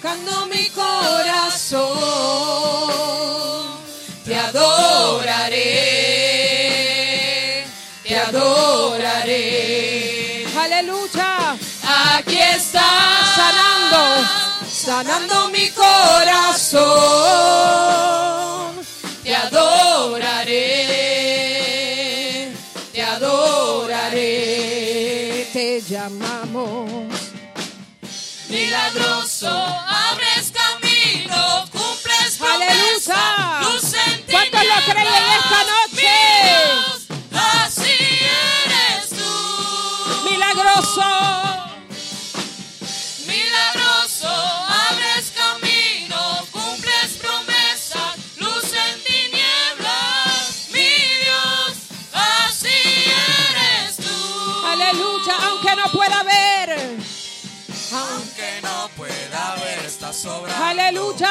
Cando mi corazón, te adoraré, te adoraré. Aleluya. Aquí está Sanando. sanando mi corazón. Te adoraré, te adoraré. Te llamamos. Milagroso, creen en esta noche? Dios, así eres tú. Milagroso. Milagroso, abres camino, cumples promesas, luz en tinieblas. Mi Dios, así eres tú. Aleluya. Aunque no pueda ver. Aunque no pueda ver, está sobrando. Aleluya.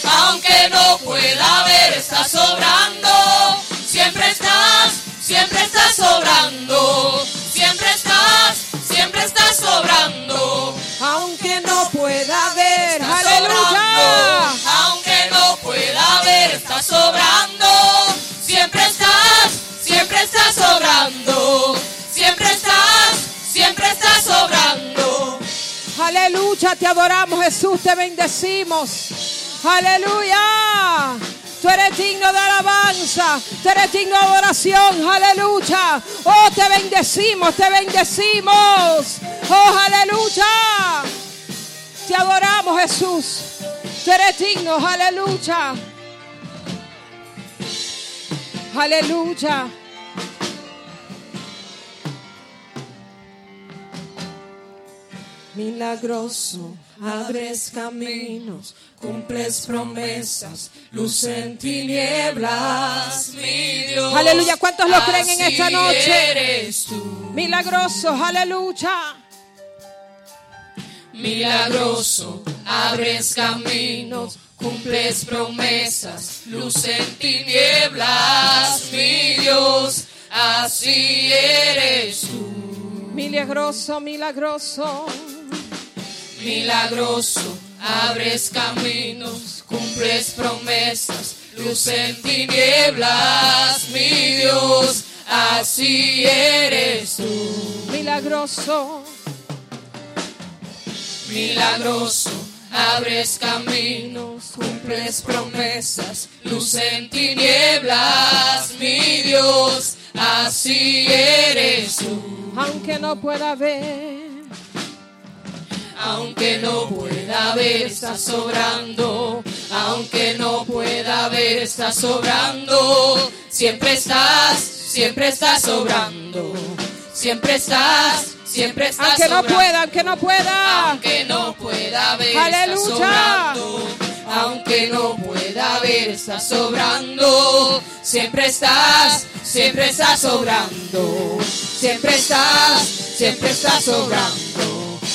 Aunque no pueda ver, está sobrando. Siempre estás, siempre estás sobrando. Siempre estás, siempre estás sobrando. Aunque no pueda ver. Está Aleluya. sobrando, aunque no pueda ver, está sobrando. Siempre estás, siempre estás sobrando. Siempre estás, siempre estás sobrando. Aleluya, te adoramos Jesús, te bendecimos. Aleluya. Tú eres digno de alabanza, tú eres digno de adoración, aleluya. Oh, te bendecimos, te bendecimos. Oh, aleluya. Te adoramos Jesús. Tú eres digno, aleluya. Aleluya. Milagroso, abres caminos, cumples promesas, luz en tinieblas, mi Dios. Aleluya, ¿cuántos lo creen en esta noche? Eres tú. Milagroso, aleluya. Milagroso, abres caminos, cumples promesas, luz en tinieblas, mi Dios, así eres tú. Milagroso, milagroso. Milagroso, abres caminos, cumples promesas, luz en tinieblas, mi Dios, así eres tú. Milagroso. Milagroso, abres caminos, cumples promesas, luz en tinieblas, mi Dios, así eres tú. Aunque no pueda ver. Aunque no pueda ver, está sobrando. Aunque no pueda ver, está sobrando. Siempre estás, siempre estás sobrando. Siempre estás, siempre estás Aunque no pueda, aunque no pueda. Aunque no pueda ver, Aleluya. está sobrando. Aunque no pueda ver, está sobrando. Siempre estás, siempre estás sobrando. Siempre estás, siempre estás sobrando.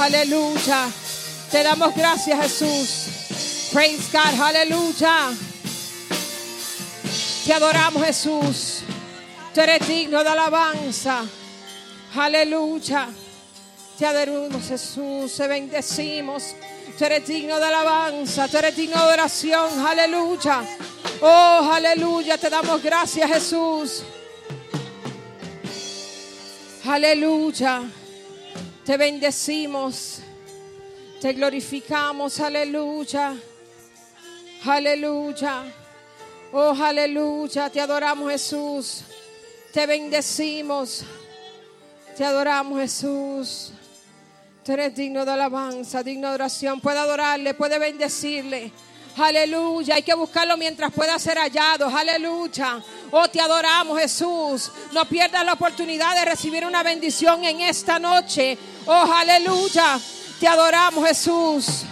Aleluya. Te damos gracias, Jesús. Praise God. Aleluya. Te adoramos, Jesús. Tú eres digno de alabanza. Aleluya. Te adoramos, Jesús. Te bendecimos. Tú eres digno de alabanza. Tú eres digno de oración. Aleluya. Oh, aleluya. Te damos gracias, Jesús. Aleluya. Te bendecimos. Te glorificamos. Aleluya. Aleluya. Oh, aleluya. Te adoramos Jesús. Te bendecimos. Te adoramos Jesús. Tú eres digno de alabanza, digno de oración. Puede adorarle, puede bendecirle. Aleluya. Hay que buscarlo mientras pueda ser hallado. Aleluya. Oh, te adoramos Jesús. No pierdas la oportunidad de recibir una bendición en esta noche. Oh, aleluya. Te adoramos Jesús.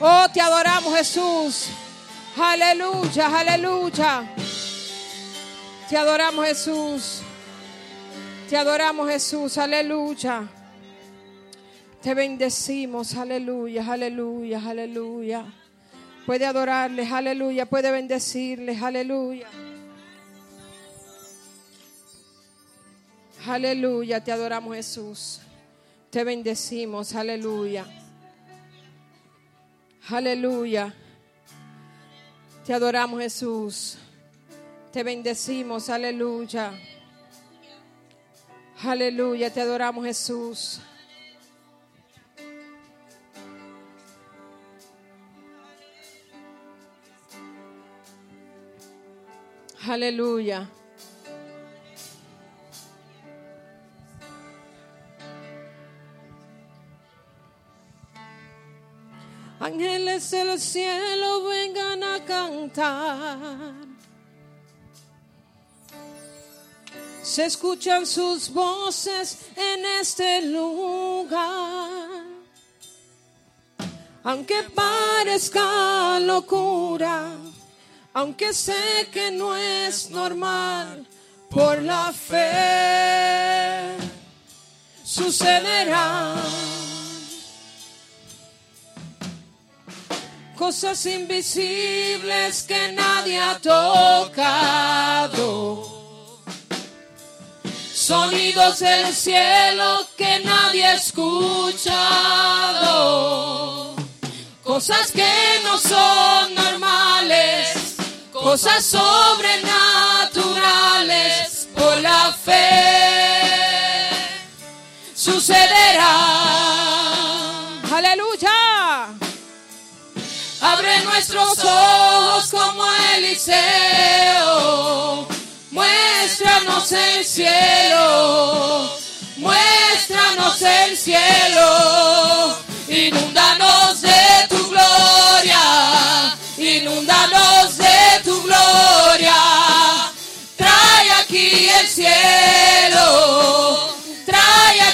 Oh, te adoramos Jesús. Aleluya, aleluya. Te adoramos Jesús. Te adoramos Jesús. Aleluya. Te bendecimos. Aleluya, aleluya, aleluya. Puede adorarles, aleluya. Puede bendecirles, aleluya. Aleluya, te adoramos Jesús. Te bendecimos, aleluya. Aleluya. Te adoramos Jesús. Te bendecimos, aleluya. Aleluya, te adoramos Jesús. Aleluya. Ángeles del cielo vengan a cantar. Se escuchan sus voces en este lugar. Aunque parezca locura, aunque sé que no es normal, por la fe sucederá. Cosas invisibles que nadie ha tocado. Sonidos del cielo que nadie ha escuchado. Cosas que no son. Cosas sobrenaturales. Por la fe sucederá. Aleluya. Abre nuestros ojos como Eliseo. Muéstranos el cielo. Muéstranos el cielo. Inúndanos de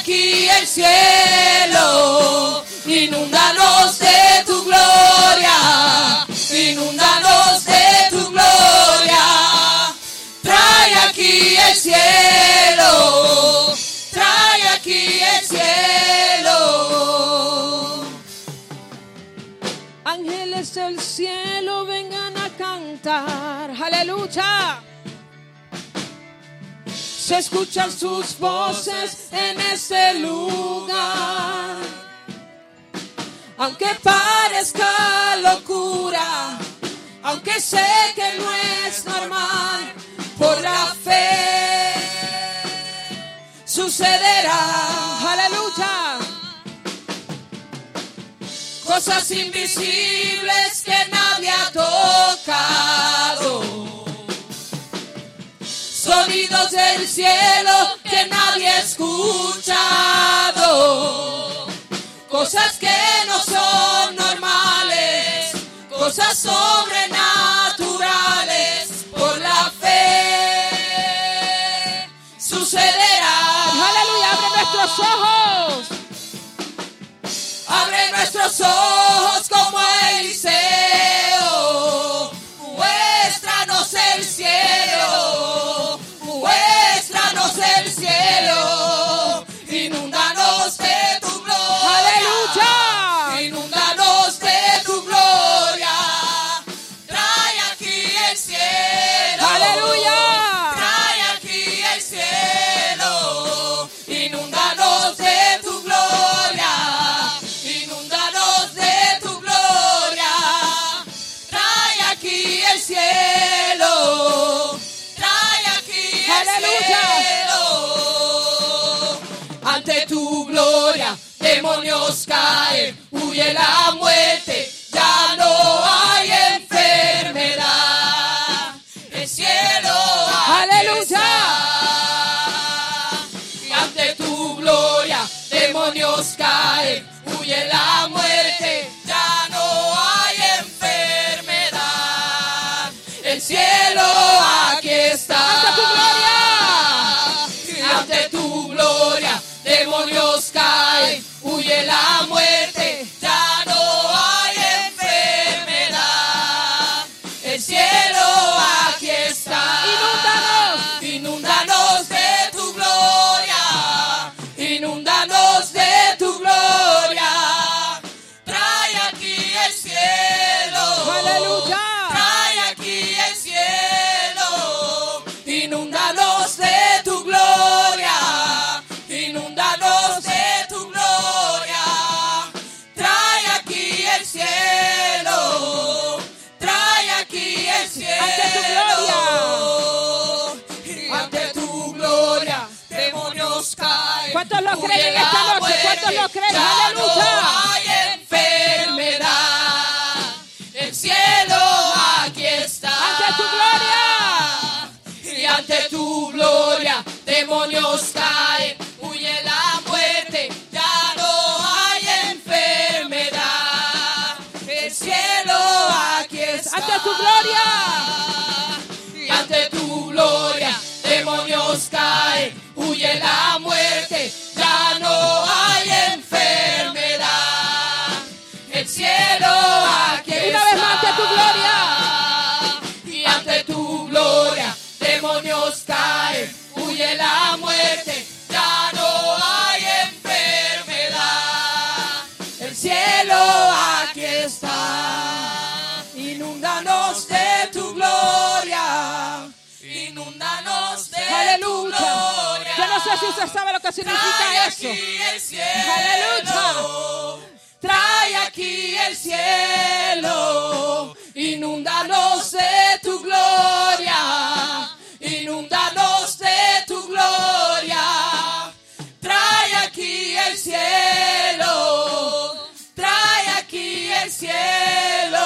aquí el cielo. Inúndanos de tu gloria. Inúndanos de tu gloria. Trae aquí el cielo. Trae aquí el cielo. Ángeles del cielo vengan a cantar. Aleluya. Se escuchan sus voces en este lugar. Aunque parezca locura, aunque sé que no es normal, por la fe sucederá. Aleluya. Cosas invisibles que nadie ha tocado. Del cielo que nadie ha escuchado. Cosas que no son normales. Cosas sobrenaturales. Por la fe sucederá. Aleluya, abre nuestros ojos. Abre nuestros ojos demonios caen, huye la muerte, ya no hay enfermedad. El cielo aleluya. Y ante tu gloria, demonios caen, huye la muerte. inúndanos de tu gloria, inúndanos de tu gloria. Trae aquí el cielo, trae aquí el cielo. Ante tu gloria, ante tu gloria, demonios caen. ¿Cuántos lo creen esta noche? ¿Cuántos lo creen? Aleluya. Sé si usted sabe lo que Trae significa eso. aquí el cielo. Aleluya. Trae aquí el cielo. Inúndanos de tu gloria. Inúndanos de tu gloria. Trae aquí el cielo. Trae aquí el cielo.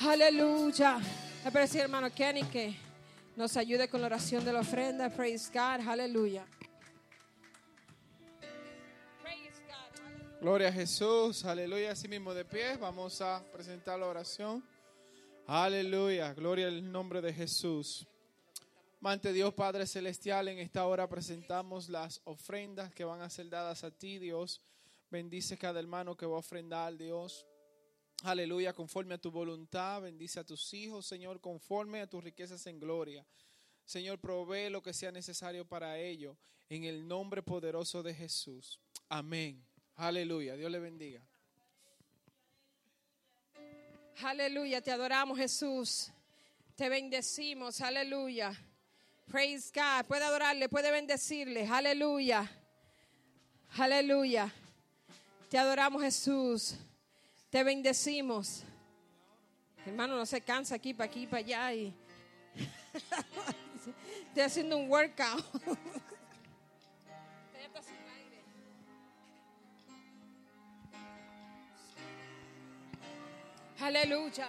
Aleluya. A decir, hermano Kenny, que nos ayude con la oración de la ofrenda. Praise God. Aleluya. Gloria a Jesús, aleluya, así mismo de pie, vamos a presentar la oración. Aleluya, gloria al nombre de Jesús. Mante Dios Padre Celestial, en esta hora presentamos las ofrendas que van a ser dadas a ti, Dios. Bendice cada hermano que va a ofrendar, Dios. Aleluya, conforme a tu voluntad, bendice a tus hijos, Señor, conforme a tus riquezas en gloria. Señor, provee lo que sea necesario para ello, en el nombre poderoso de Jesús. Amén. Aleluya, Dios le bendiga. Aleluya, te adoramos Jesús. Te bendecimos, aleluya. Praise God. Puede adorarle, puede bendecirle. Aleluya. Aleluya. Te adoramos Jesús. Te bendecimos. Hermano, no se cansa aquí, para aquí, para allá. Y... Estoy haciendo un workout. Aleluya.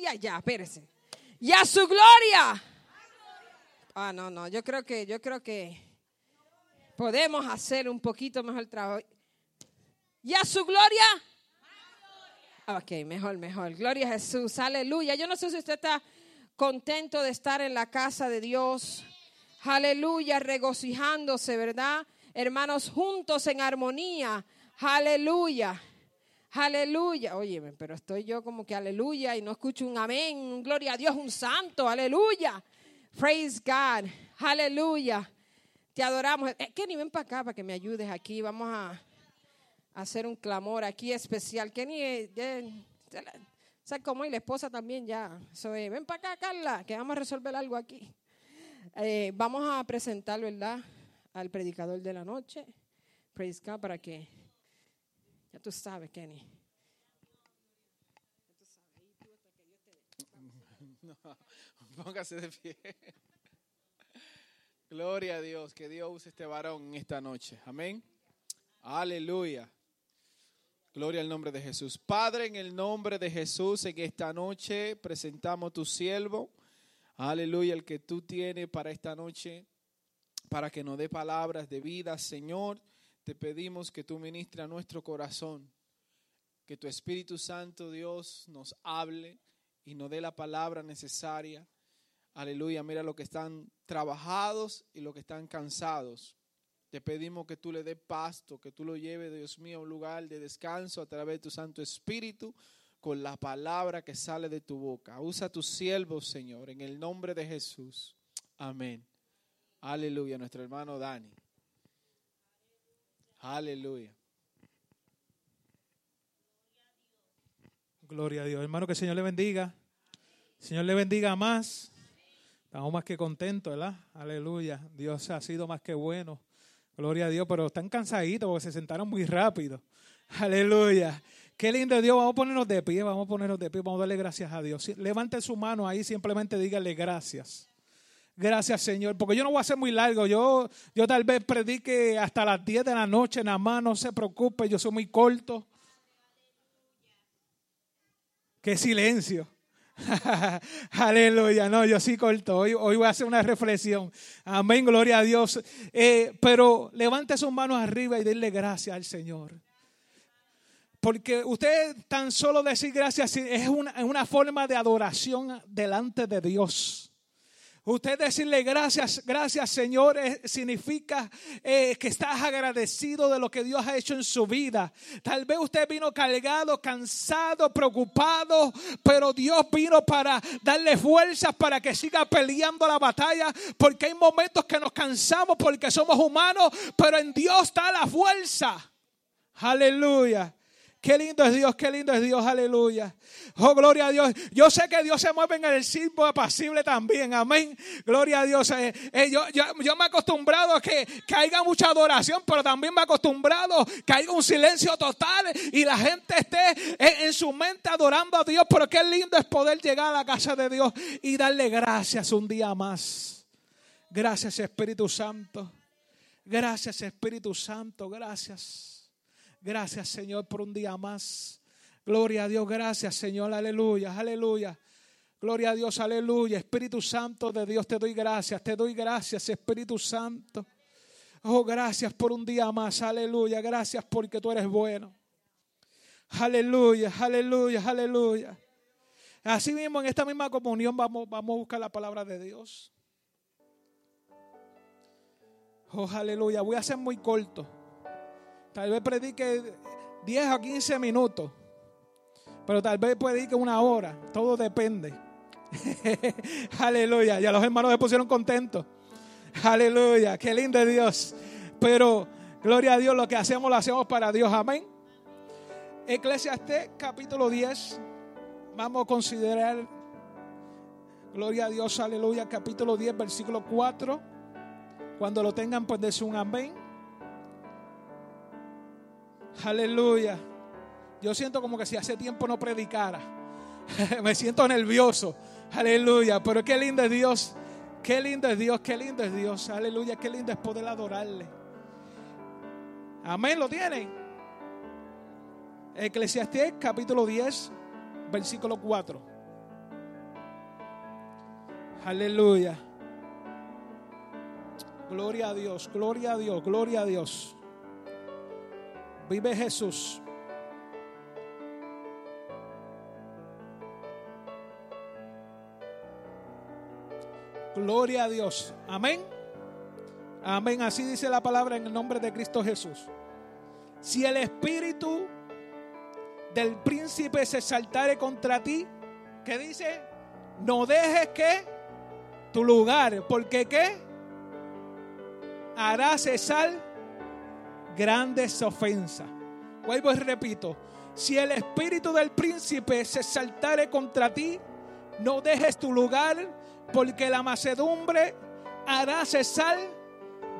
De allá. Espérese. Y a su gloria. Ah, no, no. Yo creo que, yo creo que podemos hacer un poquito mejor trabajo. Y a su gloria. Ok, mejor, mejor. Gloria a Jesús. Aleluya. Yo no sé si usted está contento de estar en la casa de Dios. Aleluya, regocijándose, ¿verdad? Hermanos, juntos en armonía. Aleluya. Aleluya. Óyeme, pero estoy yo como que aleluya y no escucho un amén, un gloria a Dios, un santo. Aleluya. Praise God. Aleluya. Te adoramos. Eh, Kenny, ven para acá para que me ayudes aquí. Vamos a hacer un clamor aquí especial. Kenny, eh, eh, ¿sabes cómo? Y la esposa también ya. ven para acá, Carla, que vamos a resolver algo aquí. vamos a presentar, ¿verdad? Al predicador de la noche. Praise God para que ya tú sabes, Kenny. No, póngase de pie. Gloria a Dios, que Dios use este varón en esta noche. Amén. Aleluya. Gloria al nombre de Jesús. Padre, en el nombre de Jesús, en esta noche presentamos tu siervo. Aleluya, el que tú tienes para esta noche, para que nos dé palabras de vida, Señor te pedimos que tú ministres a nuestro corazón, que tu Espíritu Santo, Dios, nos hable y nos dé la palabra necesaria. Aleluya, mira lo que están trabajados y lo que están cansados. Te pedimos que tú le des pasto, que tú lo lleves, Dios mío, a un lugar de descanso a través de tu Santo Espíritu con la palabra que sale de tu boca. Usa tus siervos, Señor, en el nombre de Jesús. Amén. Aleluya, nuestro hermano Dani. Aleluya. Gloria a Dios. Hermano, que el Señor le bendiga. Señor le bendiga más. Estamos más que contentos, ¿verdad? Aleluya. Dios ha sido más que bueno. Gloria a Dios, pero están cansaditos porque se sentaron muy rápido. Aleluya. Qué lindo Dios. Vamos a ponernos de pie, vamos a ponernos de pie, vamos a darle gracias a Dios. Levante su mano ahí, simplemente dígale gracias. Gracias, Señor. Porque yo no voy a ser muy largo. Yo, yo tal vez predique hasta las 10 de la noche nada más. No se preocupe, yo soy muy corto. Qué silencio. Aleluya. No, yo sí corto. Hoy, hoy voy a hacer una reflexión. Amén, gloria a Dios. Eh, pero levante sus manos arriba y denle gracias al Señor. Porque usted tan solo decir gracias es una, una forma de adoración delante de Dios. Usted decirle gracias, gracias Señor, eh, significa eh, que estás agradecido de lo que Dios ha hecho en su vida. Tal vez usted vino cargado, cansado, preocupado, pero Dios vino para darle fuerzas para que siga peleando la batalla, porque hay momentos que nos cansamos porque somos humanos, pero en Dios está la fuerza. Aleluya. Qué lindo es Dios, qué lindo es Dios, aleluya. Oh, gloria a Dios. Yo sé que Dios se mueve en el sitio apacible también, amén. Gloria a Dios. Eh, eh, yo, me he acostumbrado a que, que haya mucha adoración, pero también me he acostumbrado que haya un silencio total y la gente esté en, en su mente adorando a Dios. Pero qué lindo es poder llegar a la casa de Dios y darle gracias un día más. Gracias Espíritu Santo. Gracias Espíritu Santo. Gracias. Gracias, Señor, por un día más. Gloria a Dios, gracias, Señor, aleluya, aleluya. Gloria a Dios, aleluya. Espíritu Santo de Dios, te doy gracias, te doy gracias, Espíritu Santo. Oh, gracias por un día más, aleluya. Gracias porque tú eres bueno. Aleluya, aleluya, aleluya. Así mismo, en esta misma comunión, vamos, vamos a buscar la palabra de Dios. Oh, aleluya. Voy a ser muy corto. Tal vez predique 10 a 15 minutos. Pero tal vez predique una hora. Todo depende. Aleluya. Ya los hermanos se pusieron contentos. Aleluya. Qué lindo Dios. Pero gloria a Dios. Lo que hacemos lo hacemos para Dios. Amén. Eclesiastés capítulo 10. Vamos a considerar. Gloria a Dios. Aleluya. Capítulo 10, versículo 4. Cuando lo tengan, pues des un amén. Aleluya. Yo siento como que si hace tiempo no predicara. Me siento nervioso. Aleluya. Pero qué lindo es Dios. Qué lindo es Dios. Qué lindo es Dios. Aleluya. Qué lindo es poder adorarle. Amén, ¿lo tienen? Eclesiastés capítulo 10, versículo 4. Aleluya. Gloria a Dios, gloria a Dios, gloria a Dios. Vive Jesús. Gloria a Dios. Amén. Amén. Así dice la palabra en el nombre de Cristo Jesús. Si el espíritu del príncipe se saltare contra ti, ¿qué dice? No dejes que tu lugar, porque qué? Hará cesar grandes ofensas. Vuelvo y repito, si el espíritu del príncipe se saltare contra ti, no dejes tu lugar, porque la macedumbre hará cesar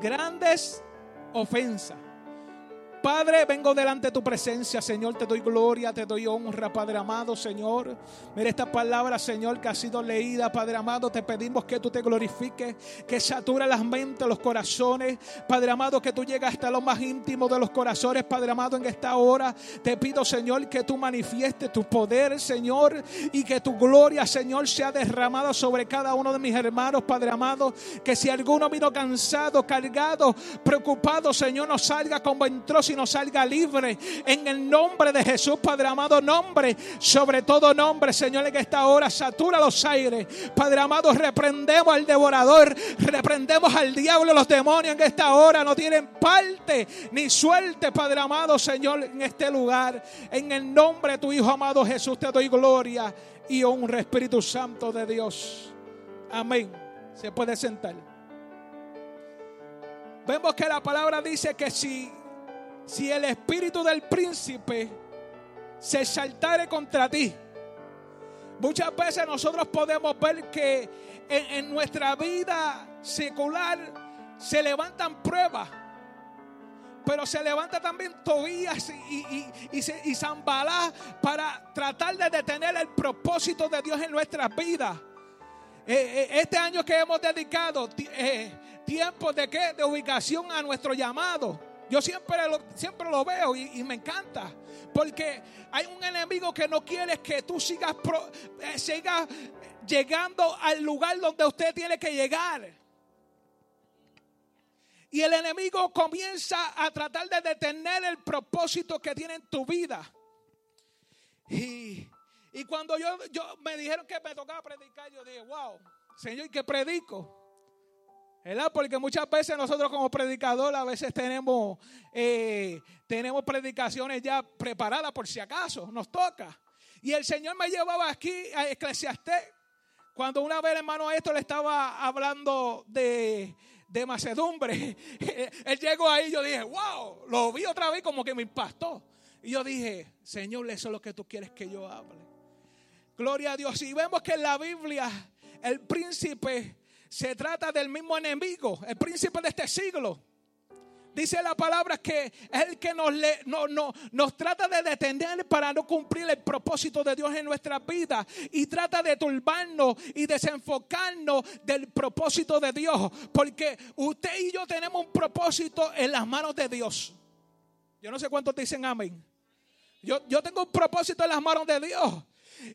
grandes ofensas. Padre, vengo delante de tu presencia, Señor. Te doy gloria, te doy honra, Padre amado, Señor. Mira esta palabra, Señor, que ha sido leída, Padre amado. Te pedimos que tú te glorifiques, que satura las mentes, los corazones. Padre amado, que tú llegas hasta lo más íntimo de los corazones, Padre amado, en esta hora. Te pido, Señor, que tú manifiestes tu poder, Señor, y que tu gloria, Señor, sea derramada sobre cada uno de mis hermanos, Padre amado. Que si alguno vino cansado, cargado, preocupado, Señor, no salga como entró, sino salga libre en el nombre de Jesús, Padre amado, nombre, sobre todo nombre, Señor, en esta hora satura los aires, Padre amado, reprendemos al devorador, reprendemos al diablo, los demonios en esta hora no tienen parte ni suerte, Padre amado, Señor, en este lugar, en el nombre de tu Hijo amado Jesús, te doy gloria y honra, Espíritu Santo de Dios. Amén. Se puede sentar. Vemos que la palabra dice que si si el espíritu del príncipe se saltare contra ti. Muchas veces nosotros podemos ver que en, nuestra vida secular se levantan pruebas, pero se levanta también Tobías y, y, y, Zambalá para tratar de detener el propósito de Dios en nuestras vidas. Eh, eh, este año que hemos dedicado eh, tiempo de qué? De ubicación a nuestro llamado. Yo siempre lo, siempre lo veo y, me encanta. Porque hay un enemigo que no quiere que tú sigas, eh, sigas llegando al lugar donde usted tiene que llegar. Y el enemigo comienza a tratar de detener el propósito que tiene en tu vida. Y, y cuando yo, yo me dijeron que me tocaba predicar, yo dije, wow, Señor, ¿qué predico? ¿Verdad? Porque muchas veces nosotros como predicadores a veces tenemos, eh, tenemos predicaciones ya preparadas por si acaso, nos toca. Y el Señor me llevaba aquí a Eclesiastés. Cuando una vez el hermano esto le estaba hablando de, de macedumbre, él llegó ahí y yo dije, wow, lo vi otra vez como que me impactó. Y yo dije, Señor, eso es lo que tú quieres que yo hable. Gloria a Dios. Y vemos que en la Biblia el príncipe se trata del mismo enemigo, el príncipe de este siglo. Dice la palabra que es el que nos, le, no, no, nos trata de detener para no cumplir el propósito de Dios en nuestra vida y trata de turbarnos y desenfocarnos del propósito de Dios. Porque usted y yo tenemos un propósito en las manos de Dios. Yo no sé cuántos dicen amén. Yo, yo tengo un propósito en las manos de Dios.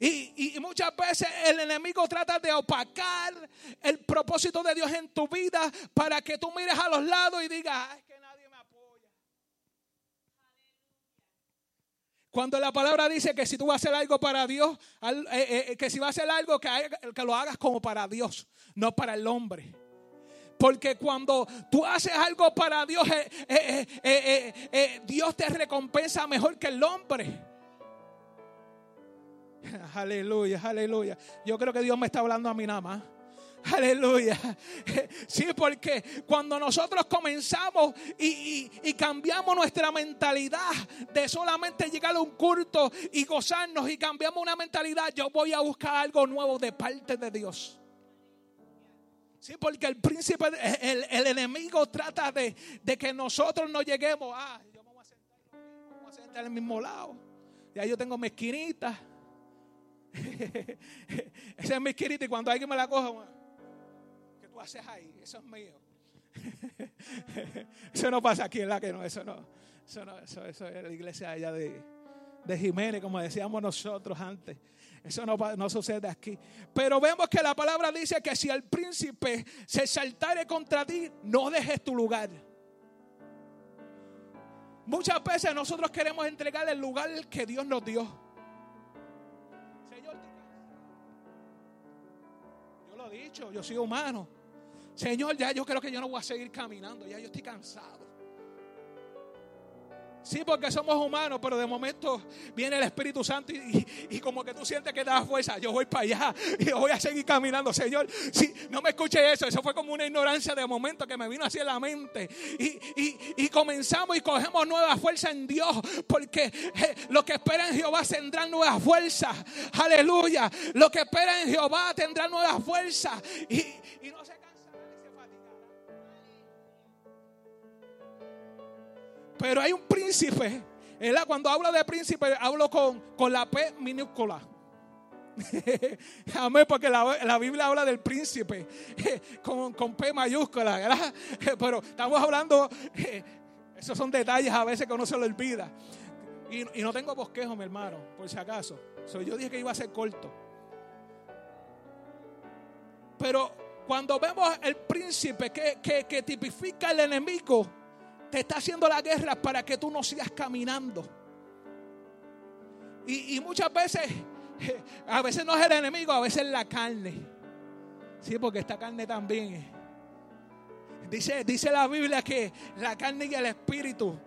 Y, muchas veces el enemigo trata de opacar el propósito de Dios en tu vida para que tú mires a los lados y digas, que nadie me apoya. Cuando la palabra dice que si tú vas a hacer algo para Dios, eh, eh, eh, que si vas a hacer algo, que, que lo hagas como para Dios, no para el hombre. Porque cuando tú haces algo para Dios, Dios te recompensa mejor que el hombre. Aleluya, aleluya. Yo creo que Dios me está hablando a mí nada más. Aleluya. Sí, porque cuando nosotros comenzamos y, cambiamos nuestra mentalidad de solamente llegar a un culto y gozarnos y cambiamos una mentalidad, yo voy a buscar algo nuevo de parte de Dios. Sí, porque el príncipe, el, enemigo trata de, que nosotros no lleguemos. Ah, yo me voy a sentar, en el mismo lado. Ya yo tengo mi esquinita. Esa es mi esquinita y cuando alguien me la coja, ¿qué tú haces ahí? Eso es mío. eso no pasa aquí, ¿verdad? Que no, eso no. Eso, no, eso, eso es la iglesia allá de, de Jiménez, como decíamos nosotros antes. Eso no, no, sucede aquí. Pero vemos que la palabra dice que si el príncipe se saltare contra ti, no dejes tu lugar. Muchas veces nosotros queremos entregar el lugar que Dios nos dio. Dicho, yo soy humano. Señor, ya yo creo que yo no voy a seguir caminando, ya yo estoy cansado. Sí, porque somos humanos, pero de momento viene el Espíritu Santo y, como que tú sientes que da fuerza. Yo voy para allá y voy a seguir caminando, Señor. Sí, no me escuche eso. Eso fue como una ignorancia de momento que me vino así en la mente. Y, comenzamos y cogemos nueva fuerza en Dios, porque eh, lo que espera en Jehová tendrán nueva fuerza. Aleluya. Lo que espera en Jehová tendrá nueva fuerza. Y, no se Pero hay un príncipe. Cuando hablo de príncipe, hablo con, con la P minúscula. Amén, porque la, Biblia habla del príncipe con, con P mayúscula, ¿verdad? Pero estamos hablando, esos son detalles a veces que uno se lo olvida. Y, no tengo bosquejo, mi hermano, por si acaso. yo dije que iba a ser corto. Pero cuando vemos el príncipe que, que, que tipifica el enemigo, te está haciendo la guerra para que tú no sigas caminando. Y, muchas veces, a veces no es el enemigo, a veces es la carne. Sí, porque esta carne también. Dice, dice la Biblia que la carne y el espíritu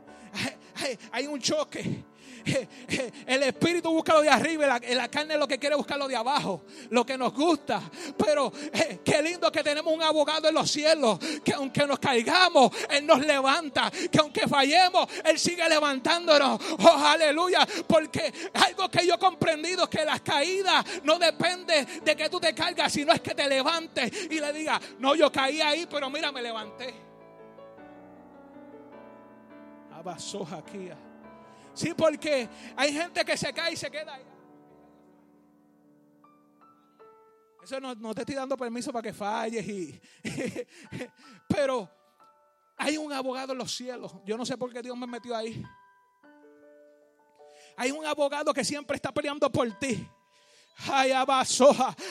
hay un choque. El espíritu busca lo de arriba y la, carne lo que quiere buscar lo de abajo, lo que nos gusta. Pero eh, qué lindo que tenemos un abogado en los cielos, que aunque nos caigamos, Él nos levanta, que aunque fallemos, Él sigue levantándonos. Oh, aleluya, porque algo que yo he comprendido es que las caídas no depende de que tú te caigas, sino es que te levantes y le digas, no, yo caí ahí, pero mira, me levanté. Abasoja aquí. Sí, porque hay gente que se cae y se queda ahí. Eso no, te estoy dando permiso para que falles. Y, pero hay un abogado en los cielos. Yo no sé por qué Dios me metió ahí. Hay un abogado que siempre está peleando por ti.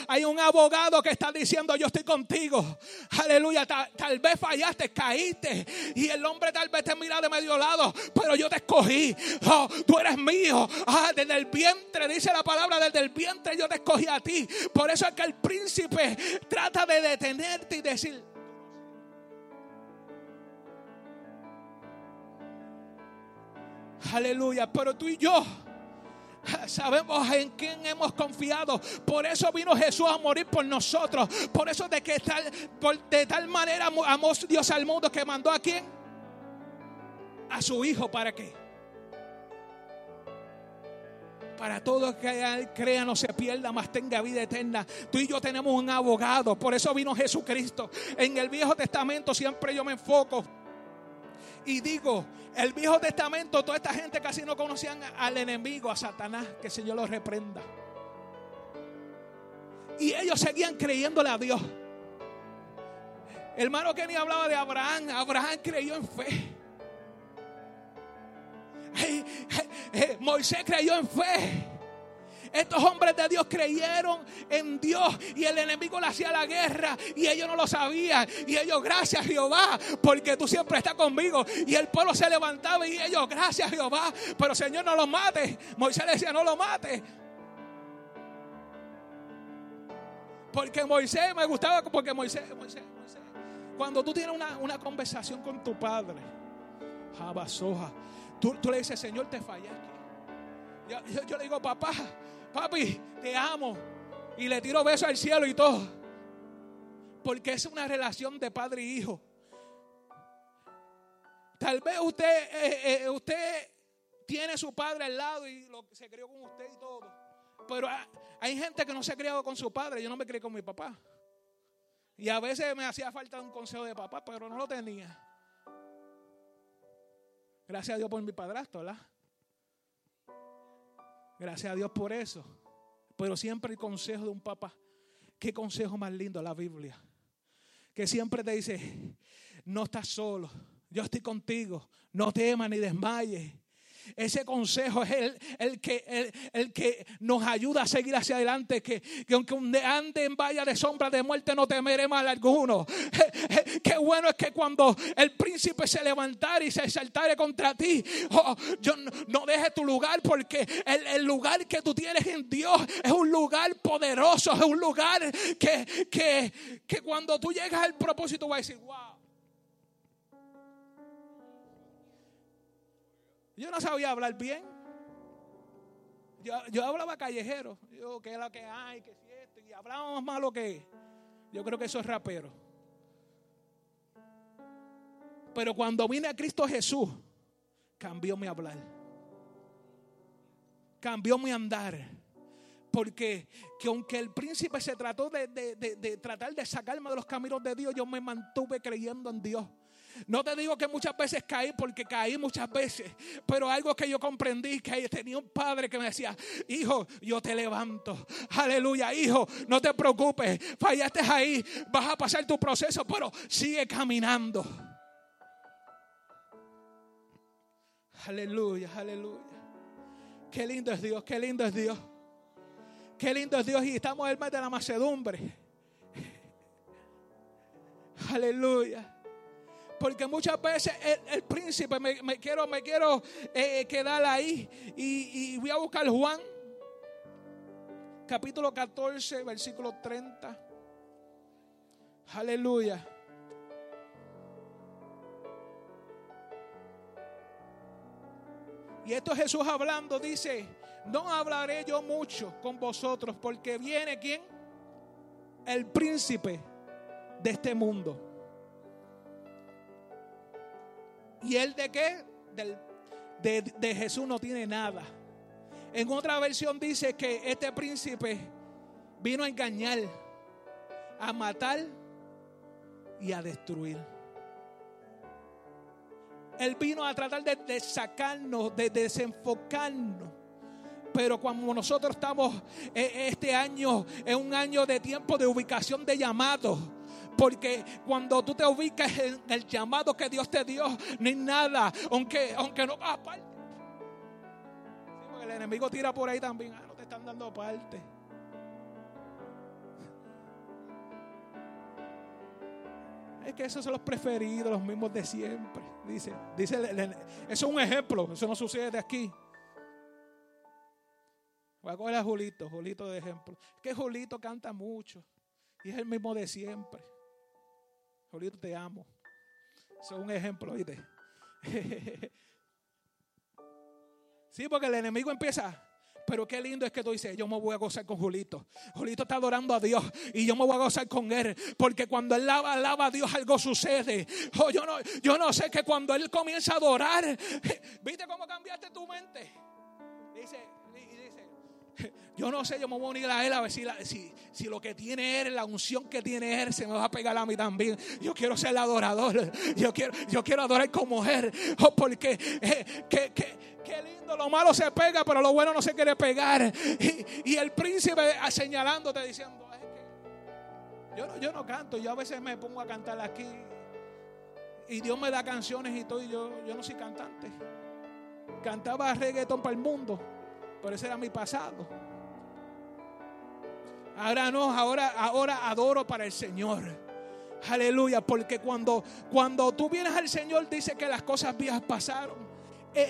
Hay un abogado que está diciendo yo estoy contigo. Aleluya. Tal, vez fallaste, caíste. Y el hombre tal vez te mira de medio lado. Pero yo te escogí. Oh, tú eres mío. Ah, desde el vientre, dice la palabra, desde el vientre yo te escogí a ti. Por eso es que el príncipe trata de detenerte y decir. Aleluya. Pero tú y yo Sabemos en quién hemos confiado. Por eso vino Jesús a morir por nosotros. Por eso de que tal, de tal manera amó Dios al mundo que mandó a quién? A su Hijo. ¿Para qué? Para todo que crea no se pierda, más tenga vida eterna. Tú y yo tenemos un abogado. Por eso vino Jesucristo. En el Viejo Testamento siempre yo me enfoco y digo, el Viejo Testamento, toda esta gente casi no conocían al enemigo, a Satanás, que el Señor los reprenda. Y ellos seguían creyéndole a Dios. Hermano Kenny hablaba de Abraham. Abraham creyó en fe. Moisés creyó en fe. Estos hombres de Dios creyeron en Dios y el enemigo le hacía la guerra y ellos no lo sabían. Y ellos, gracias Jehová, porque tú siempre estás conmigo. Y el pueblo se levantaba y ellos, gracias Jehová, pero Señor no lo mate. Moisés le decía, no lo mate. Porque Moisés me gustaba, porque Moisés, Moisés, Moisés cuando tú tienes una, conversación con tu padre, tú, tú le dices, Señor, te fallé yo, le digo, papá, papi, te amo. Y le tiro besos al cielo y todo. Porque es una relación de padre y hijo. Tal vez usted, eh, eh, usted tiene su padre al lado y lo, se crió con usted y todo. Pero hay gente que no se ha criado con su padre. Yo no me crié con mi papá. Y a veces me hacía falta un consejo de papá, pero no lo tenía. Gracias a Dios por mi padrastro, ¿verdad? Gracias a Dios por eso. Pero siempre el consejo de un papá. Qué consejo más lindo la Biblia. Que siempre te dice, no estás solo. Yo estoy contigo. No temas ni desmayes. Ese consejo es el, el que, el, el, que nos ayuda a seguir hacia adelante. Que, que aunque ande en valla de sombra de muerte, no temeré mal alguno. Qué bueno es que cuando el príncipe se levantara y se exaltare contra ti, oh, yo no, no dejes tu lugar porque el, el, lugar que tú tienes en Dios es un lugar poderoso, es un lugar que, que, que cuando tú llegas al propósito vas a decir, wow. Yo no sabía hablar bien. Yo, yo hablaba callejero. Yo, ¿qué es lo que hay? ¿Qué es esto? Y hablábamos más lo que Yo creo que eso es rapero. Pero cuando vine a Cristo Jesús, cambió mi hablar. Cambió mi andar. Porque que aunque el príncipe se trató de, de, de, de tratar de sacarme de los caminos de Dios, yo me mantuve creyendo en Dios. No te digo que muchas veces caí porque caí muchas veces, pero algo que yo comprendí que tenía un padre que me decía, hijo, yo te levanto. Aleluya, hijo, no te preocupes, fallaste ahí, vas a pasar tu proceso, pero sigue caminando. Aleluya, aleluya. Qué lindo es Dios, qué lindo es Dios. Qué lindo es Dios y estamos en el de la macedumbre. Aleluya porque muchas veces el, príncipe me, quiero, me quiero eh, quedar ahí y, y, voy a buscar Juan, capítulo 14, versículo 30. Aleluya. Y esto es Jesús hablando, dice, no hablaré yo mucho con vosotros porque viene quién? El príncipe de este mundo. ¿Y él de qué? Del, de, de Jesús no tiene nada. En otra versión dice que este príncipe vino a engañar, a matar y a destruir. Él vino a tratar de, de sacarnos, de desenfocarnos. Pero cuando nosotros estamos eh, este año, es un año de tiempo de ubicación de llamados porque cuando tú te ubicas en el llamado que Dios te dio, no hay nada, aunque, aunque no vas parte. Sí, porque el enemigo tira por ahí también. Ah, no te están dando parte. Es que esos son los preferidos, los mismos de siempre. Dice, dice, eso es un ejemplo, eso no sucede de aquí. Voy a coger a Julito, Julito de ejemplo. Es que Julito canta mucho y es el mismo de siempre. Julito, te amo. Eso es un ejemplo, ¿viste? sí, porque el enemigo empieza. Pero qué lindo es que tú dices, yo me voy a gozar con Julito. Julito está adorando a Dios y yo me voy a gozar con él. Porque cuando él lava, alaba a Dios, algo sucede. Oh, yo, no, yo no sé que cuando él comienza a adorar, ¿viste cómo cambiaste tu mente? Dice, yo no sé, yo me voy a unir a él a ver si, si, si, lo que tiene él, la unción que tiene él, se me va a pegar a mí también. Yo quiero ser el adorador. Yo quiero, yo quiero adorar como mujer. Oh, porque eh, que, qué lindo, lo malo se pega, pero lo bueno no se quiere pegar. Y, el príncipe señalándote diciendo, yo no, yo no canto, yo a veces me pongo a cantar aquí. Y Dios me da canciones y todo, y yo, yo no soy cantante. Cantaba reggaeton para el mundo, pero ese era mi pasado. Ahora no, ahora, ahora adoro para el Señor. Aleluya, porque cuando, cuando tú vienes al Señor dice que las cosas viejas pasaron.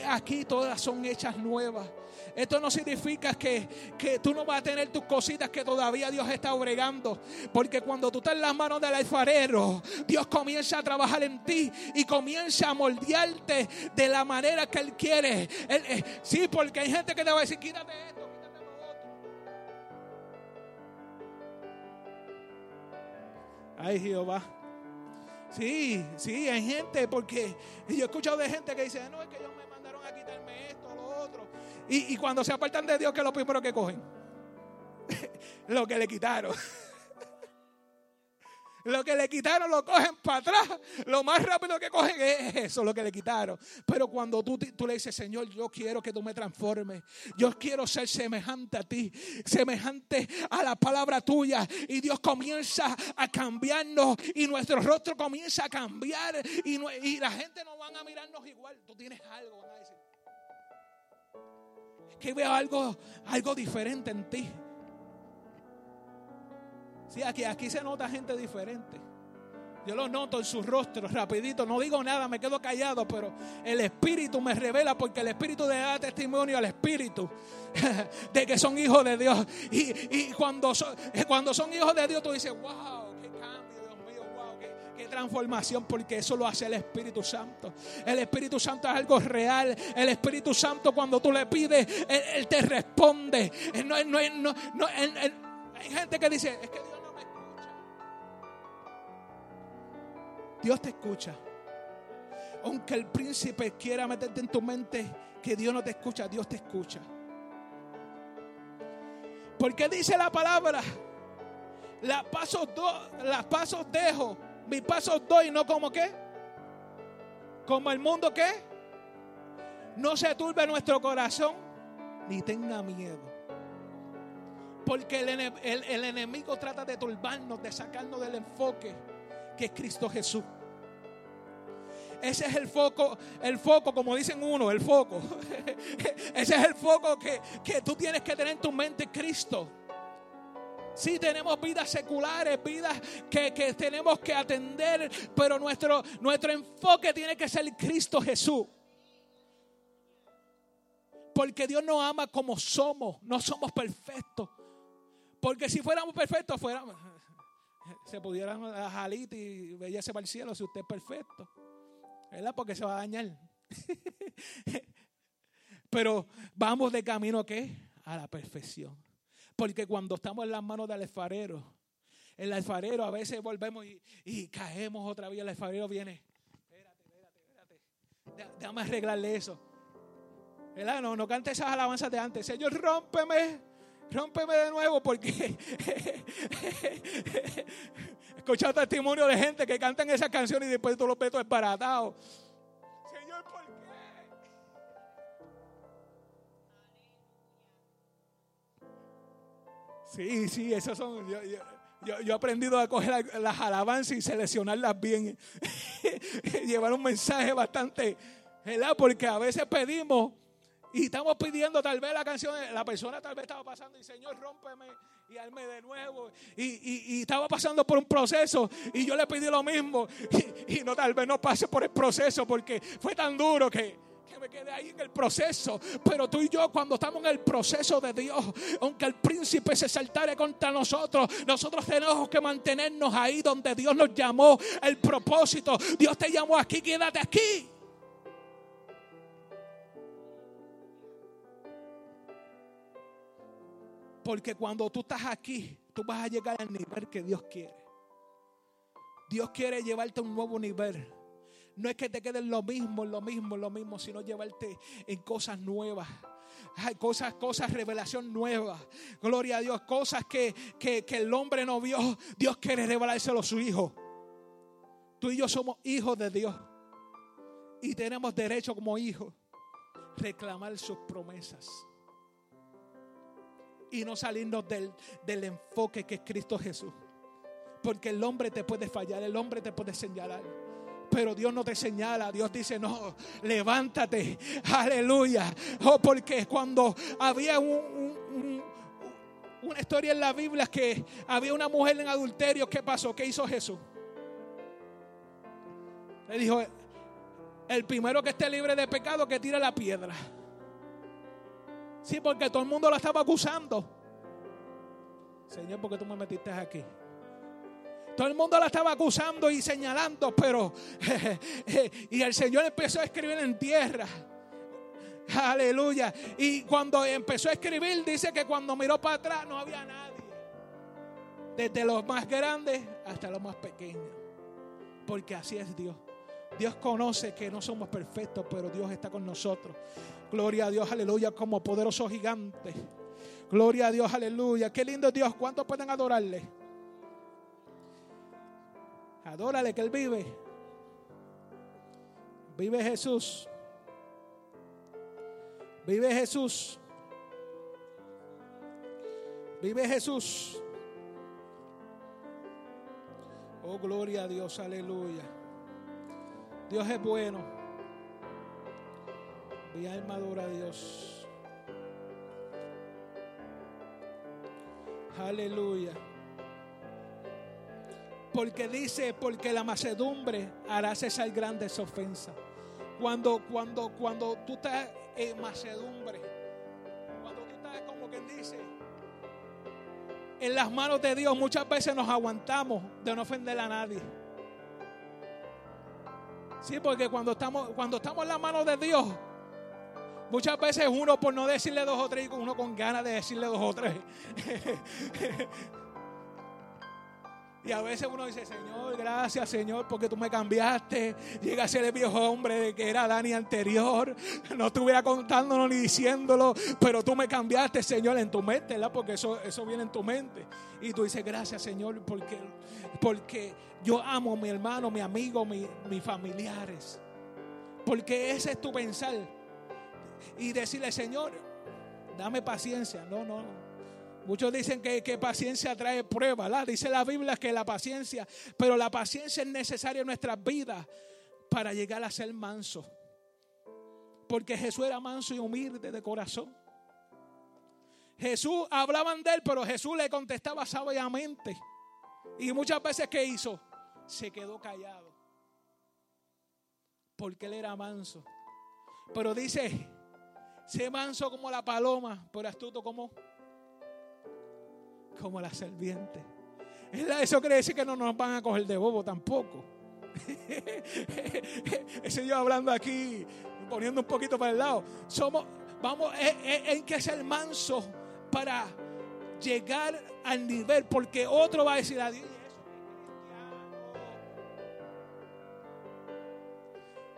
Aquí todas son hechas nuevas. Esto no significa que, que, tú no vas a tener tus cositas que todavía Dios está obregando. Porque cuando tú estás en las manos del alfarero, Dios comienza a trabajar en ti y comienza a moldearte de la manera que Él quiere. Eh, sí, porque hay gente que te va a decir, quítate esto. Ay, Jehová. Sí, sí, hay gente, porque yo he escuchado de gente que dice, no, es que ellos me a quitarme esto, lo otro. Y, y cuando se apartan de Dios, que es lo primero que cogen? lo que le quitaron. Lo que le quitaron lo cogen para atrás. Lo más rápido que cogen es eso, lo que le quitaron. Pero cuando tú, tú le dices, Señor, yo quiero que tú me transformes. Yo quiero ser semejante a ti, semejante a la palabra tuya. Y Dios comienza a cambiarnos y nuestro rostro comienza a cambiar. Y, la gente no van a mirarnos igual. Tú tienes algo, van a decir. Que veo algo, algo diferente en ti. Sí, aquí, aquí se nota gente diferente. Yo lo noto en su rostro, rapidito. No digo nada, me quedo callado, pero el Espíritu me revela porque el Espíritu le da testimonio al Espíritu de que son hijos de Dios. Y, cuando, son, cuando son hijos de Dios, tú dices, wow, qué cambio, Dios mío, wow, qué, transformación, porque eso lo hace el Espíritu Santo. El Espíritu Santo es algo real. El Espíritu Santo, cuando tú le pides, Él, te responde. No, no, no, hay gente que dice, es que Dios te escucha. Aunque el príncipe quiera meterte en tu mente que Dios no te escucha, Dios te escucha. Porque dice la palabra, las pasos, dejo, mis pasos doy, no como qué. Como el mundo que no se turbe nuestro corazón ni tenga miedo. Porque el enemigo trata de turbarnos, de sacarnos del enfoque que es Cristo Jesús. Ese es el foco, el foco, como dicen uno, el foco. Ese es el foco que, que tú tienes que tener en tu mente, Cristo. Sí, tenemos vidas seculares, vidas que, que, tenemos que atender, pero nuestro, nuestro enfoque tiene que ser Cristo Jesús. Porque Dios nos ama como somos, no somos perfectos. Porque si fuéramos perfectos, fuéramos, se pudieran jalit y veíase para el cielo si usted es perfecto. ¿Verdad? Porque se va a dañar. Pero vamos de camino a qué? A la perfección. Porque cuando estamos en las manos del alfarero, el alfarero a veces volvemos y, caemos otra vez. El alfarero viene. Espérate, espérate, espérate. Déjame arreglarle eso. ¿Verdad? No, no cante esas alabanzas de antes. Señor, rómpeme Rómpeme de nuevo porque he escuchado testimonio de gente que cantan esa canción y después todos los petos esparatados. Señor, ¿por qué? Sí, sí, esos son. Yo, yo, he aprendido a coger las alabanzas y seleccionarlas bien. Llevar un mensaje bastante, ¿verdad? Porque a veces pedimos y estamos pidiendo tal vez la canción, la persona tal vez estaba pasando y Señor, rómpeme y hazme de nuevo. Y, estaba pasando por un proceso y yo le pedí lo mismo. Y, no tal vez no pase por el proceso porque fue tan duro que, que me quedé ahí en el proceso. Pero tú y yo, cuando estamos en el proceso de Dios, aunque el príncipe se saltare contra nosotros, nosotros tenemos que mantenernos ahí donde Dios nos llamó. El propósito, Dios te llamó aquí, quédate aquí. Porque cuando tú estás aquí, tú vas a llegar al nivel que Dios quiere. Dios quiere llevarte a un nuevo nivel. No es que te queden lo mismo, lo mismo, lo mismo, sino llevarte en cosas nuevas. Hay cosas, cosas, revelación nueva. Gloria a Dios. Cosas que, que, que el hombre no vio. Dios quiere revelárselo a su hijo. Tú y yo somos hijos de Dios. Y tenemos derecho como hijos reclamar sus promesas y no salirnos del, del enfoque que es Cristo Jesús. Porque el hombre te puede fallar, el hombre te puede señalar. Pero Dios no te señala, Dios dice, no, levántate, aleluya. Oh, porque cuando había una historia en la Biblia que había una mujer en adulterio, ¿qué pasó? ¿Qué hizo Jesús? Le dijo, el primero que esté libre de pecado que tire la piedra. Sí, porque todo el mundo la estaba acusando. Señor, ¿por qué tú me metiste aquí? Todo el mundo la estaba acusando y señalando, pero y el Señor empezó a escribir en tierra. Aleluya. Y cuando empezó a escribir, dice que cuando miró para atrás no había nadie. Desde los más grandes hasta los más pequeños. Porque así es Dios. Dios conoce que no somos perfectos, pero Dios está con nosotros. Gloria a Dios, aleluya, como poderoso gigante. Gloria a Dios, aleluya. Qué lindo Dios. ¿Cuántos pueden adorarle? Adórale que Él vive. Vive Jesús. Vive Jesús. Vive Jesús. Oh, gloria a Dios, aleluya. Dios es bueno. Mi alma adora a Dios. Aleluya. Porque dice, porque la macedumbre hará cesar grandes ofensas. Cuando, cuando, cuando tú estás en macedumbre, cuando tú estás como quien dice, en las manos de Dios, muchas veces nos aguantamos de no ofender a nadie. Sí, porque cuando estamos, cuando estamos en las manos de Dios, muchas veces uno por no decirle dos o tres, uno con ganas de decirle dos o tres. Y a veces uno dice, Señor, gracias Señor, porque tú me cambiaste. Llega a ser el viejo hombre de que era Dani anterior. No estuviera contándolo ni diciéndolo, pero tú me cambiaste, Señor, en tu mente, ¿verdad? Porque eso, eso viene en tu mente. Y tú dices, gracias Señor, porque, porque yo amo a mi hermano, mi amigo, mi, mis familiares. Porque ese es tu pensar. Y decirle, Señor, dame paciencia. No, no. Muchos dicen que, que, paciencia trae prueba, ¿la? Dice la Biblia que la paciencia, pero la paciencia es necesaria en nuestras vidas para llegar a ser manso. Porque Jesús era manso y humilde de corazón. Jesús hablaban de él, pero Jesús le contestaba sabiamente. Y muchas veces, ¿qué hizo? Se quedó callado. Porque él era manso. Pero dice, sé manso como la paloma, pero astuto como como la serpiente. Eso quiere decir que no nos van a coger de bobo tampoco. Ese yo hablando aquí, poniendo un poquito para el lado. Somos, vamos, hay que ser manso para llegar al nivel, porque otro va a decir a Dios.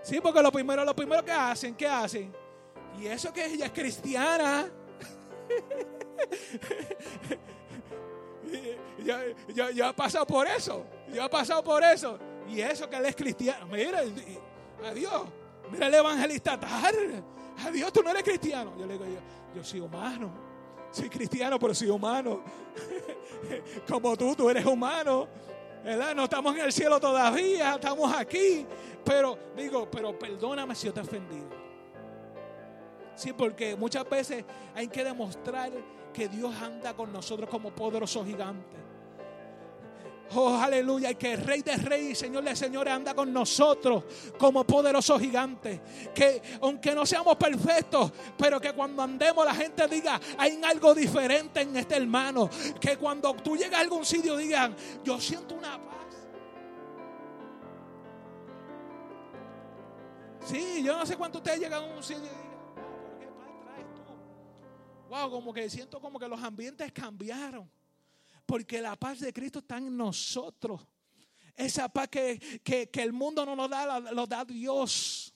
Sí, porque lo primero, lo primero que hacen, ¿qué hacen? Y eso que ella es cristiana. yo, yo, yo, he pasado por eso. Yo he pasado por eso. Y eso que él es cristiano. Mira, adiós. Mira el evangelista Tar. Adiós, tú no eres cristiano. Yo le digo, yo, yo soy humano. Soy cristiano, pero soy humano. Como tú, tú eres humano. ¿verdad? No estamos en el cielo todavía, estamos aquí. Pero digo, pero perdóname si yo te he ofendido. Sí, porque muchas veces hay que demostrar que Dios anda con nosotros como poderoso gigante. Oh, aleluya. Y que el Rey de Reyes y Señor de Señores anda con nosotros como poderoso gigante. Que aunque no seamos perfectos, pero que cuando andemos la gente diga, hay algo diferente en este hermano. Que cuando tú llegas a algún sitio digan, yo siento una paz. Sí, yo no sé cuánto ustedes llegan a un sitio Wow, como que siento como que los ambientes cambiaron. Porque la paz de Cristo está en nosotros. Esa paz que, que, que el mundo no nos da, lo da Dios.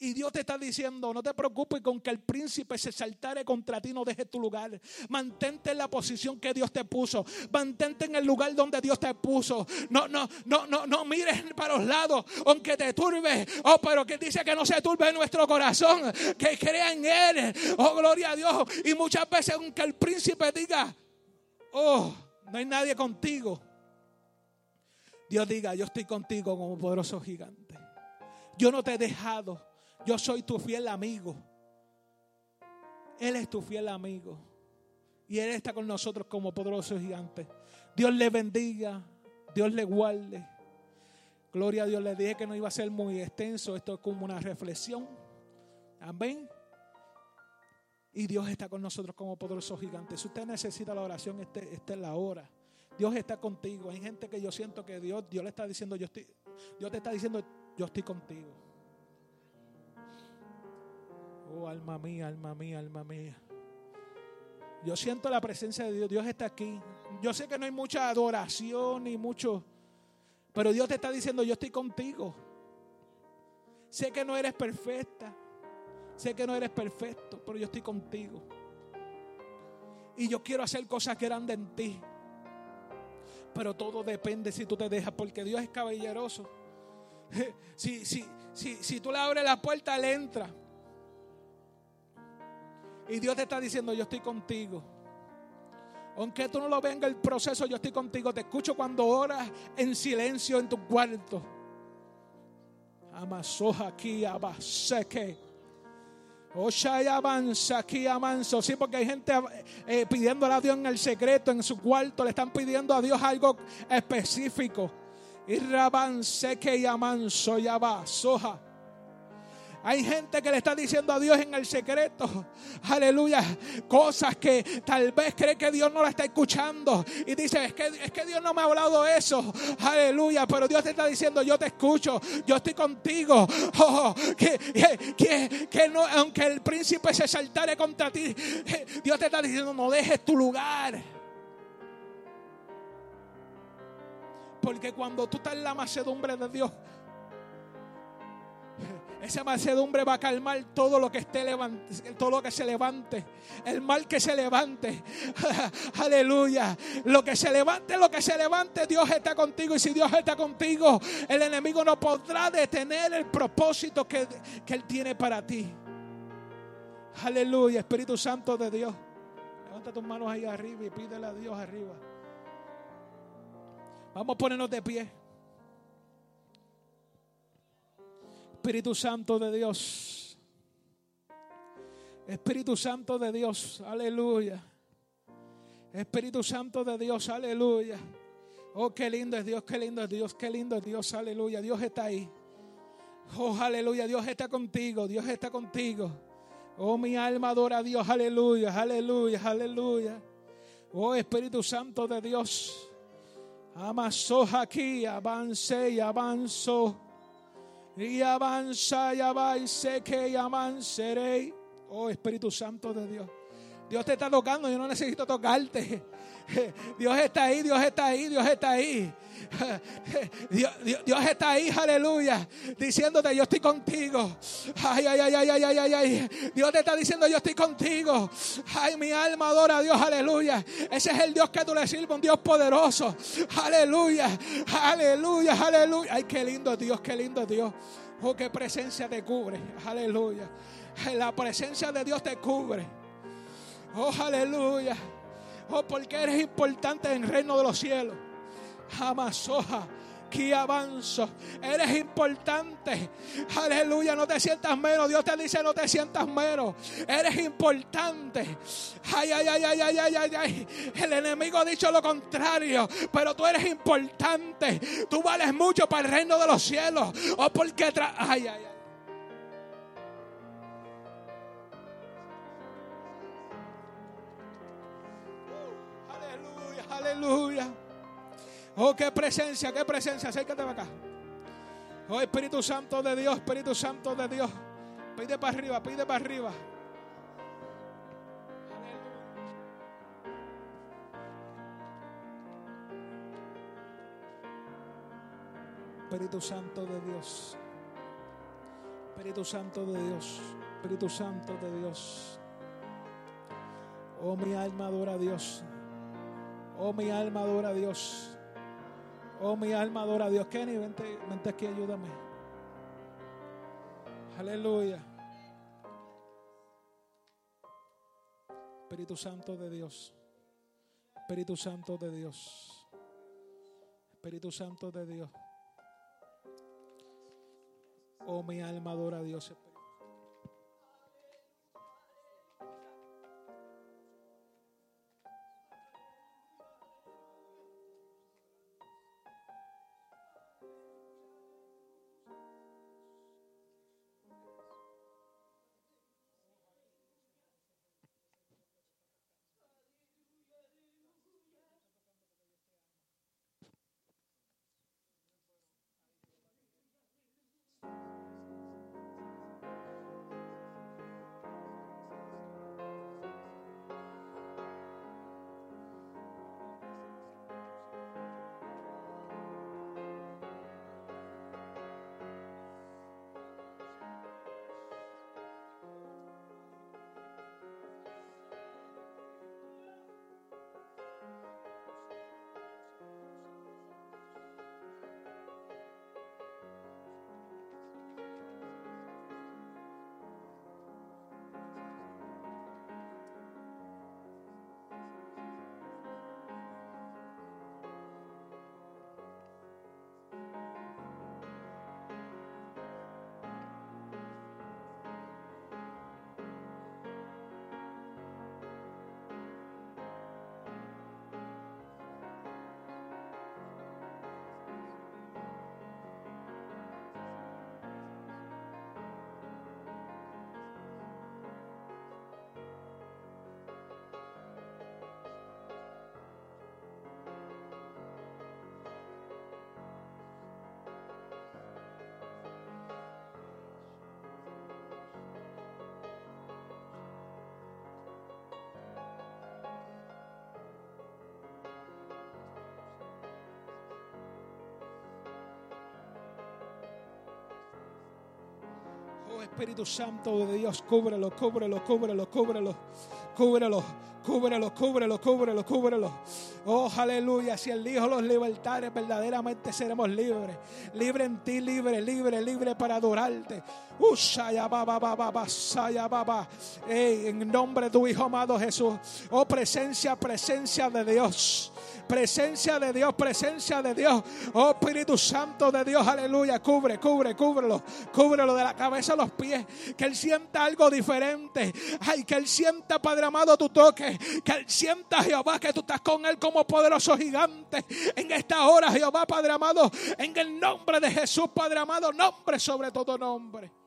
Y Dios te está diciendo, no te preocupes con que el príncipe se saltare contra ti, no deje tu lugar. Mantente en la posición que Dios te puso. Mantente en el lugar donde Dios te puso. No, no, no, no, no mires para los lados, aunque te turbe. Oh, pero que dice que no se turbe nuestro corazón, que crea en Él. Oh, gloria a Dios. Y muchas veces, aunque el príncipe diga, oh, no hay nadie contigo. Dios diga, yo estoy contigo como poderoso gigante. Yo no te he dejado. Yo soy tu fiel amigo. Él es tu fiel amigo. Y Él está con nosotros como poderoso gigante. Dios le bendiga. Dios le guarde. Gloria a Dios. Le dije que no iba a ser muy extenso. Esto es como una reflexión. Amén. Y Dios está con nosotros como poderoso gigante. Si usted necesita la oración, este, esta es la hora. Dios está contigo. Hay gente que yo siento que Dios, Dios le está diciendo, yo estoy, Dios te está diciendo, yo estoy contigo. Oh, alma mía, alma mía, alma mía. Yo siento la presencia de Dios. Dios está aquí. Yo sé que no hay mucha adoración ni mucho, pero Dios te está diciendo, yo estoy contigo. Sé que no eres perfecta. Sé que no eres perfecto, pero yo estoy contigo. Y yo quiero hacer cosas grandes en ti. Pero todo depende si tú te dejas, porque Dios es caballeroso. Si, si, si, si tú le abres la puerta, Él entra. Y Dios te está diciendo, yo estoy contigo. Aunque tú no lo venga el proceso, yo estoy contigo. Te escucho cuando oras en silencio en tu cuarto. Amasoja aquí, abaseque. Oshaya avanza aquí, amanso. Sí, porque hay gente eh, pidiéndole a Dios en el secreto, en su cuarto. Le están pidiendo a Dios algo específico. Y raban seque y amanso, ya va, soja. Hay gente que le está diciendo a Dios en el secreto, aleluya, cosas que tal vez cree que Dios no la está escuchando. Y dice, es que, es que Dios no me ha hablado eso, aleluya, pero Dios te está diciendo, yo te escucho, yo estoy contigo. Oh, que, que, no, aunque el príncipe se saltare contra ti, Dios te está diciendo, no dejes tu lugar. Porque cuando tú estás en la macedumbre de Dios, esa macedumbre va a calmar todo lo que esté levante, todo lo que se levante, el mal que se levante. Aleluya. Lo que se levante, lo que se levante, Dios está contigo. Y si Dios está contigo, el enemigo no podrá detener el propósito que, que Él tiene para ti. Aleluya, Espíritu Santo de Dios. Levanta tus manos ahí arriba y pídele a Dios arriba. Vamos a ponernos de pie. Espíritu Santo de Dios. Espíritu Santo de Dios, aleluya. Espíritu Santo de Dios, aleluya. Oh, qué lindo es Dios, qué lindo es Dios, qué lindo es Dios, aleluya. Dios está ahí. Oh, aleluya, Dios está contigo, Dios está contigo. Oh, mi alma adora a Dios, aleluya, aleluya, aleluya. Oh, Espíritu Santo de Dios. Amaso aquí, avance y avanzo. Y avanza y avanza, sé que avanzaré. Oh Espíritu Santo de Dios. Dios te está tocando, yo no necesito tocarte. Dios está ahí, Dios está ahí, Dios está ahí. Dios, está ahí, aleluya, diciéndote yo estoy contigo. Ay, ay, ay, ay, ay, ay, ay. Dios te está diciendo yo estoy contigo. Ay, mi alma adora a Dios, aleluya. Ese es el Dios que tú le sirves, un Dios poderoso. Aleluya, aleluya, aleluya. Ay, qué lindo Dios, qué lindo Dios. Oh, qué presencia te cubre. Aleluya. La presencia de Dios te cubre. Oh, aleluya. Oh, porque eres importante en el reino de los cielos. Amasoja. Que avanzo, eres importante. Aleluya, no te sientas menos. Dios te dice: No te sientas menos. Eres importante. Ay, ay, ay, ay, ay, ay, ay, El enemigo ha dicho lo contrario, pero tú eres importante. Tú vales mucho para el reino de los cielos. Oh, porque. ay, ay, ay. Aleluya. Oh, qué presencia, qué presencia. Acércate para acá. Oh, Espíritu Santo de Dios, Espíritu Santo de Dios. Pide para arriba, pide para arriba. Espíritu Santo de Dios. Espíritu Santo de Dios. Espíritu Santo de Dios. Oh, mi alma adora a Dios. Oh, mi alma adora a Dios. Oh, mi alma adora a Dios. Kenny, vente, vente aquí, ayúdame. Aleluya. Espíritu Santo de Dios. Espíritu Santo de Dios. Espíritu Santo de Dios. Oh, mi alma adora a Dios. Espíritu Santo de Dios, cúbrelo, cúbrelo, cúbrelo, cúbrelo, cúbrelo, cúbrelo, cúbrelo, cúbrelo, cúbrelo. Oh, aleluya. Si el Hijo los libertare, verdaderamente seremos libres. Libre en ti, libre, libre, libre para adorarte. Usaya, baba, baba, basaya, baba. Ey, en nombre de tu Hijo amado Jesús. Oh, presencia, presencia de Dios. Presencia de Dios, presencia de Dios. Oh Espíritu Santo de Dios, aleluya. Cubre, cubre, cúbrelo. Cúbrelo de la cabeza a los pies. Que Él sienta algo diferente. Ay, que Él sienta, Padre amado, tu toque. Que Él sienta, Jehová, que tú estás con Él como poderoso gigante. En esta hora, Jehová, Padre amado, en el nombre de Jesús, Padre amado, nombre sobre todo nombre.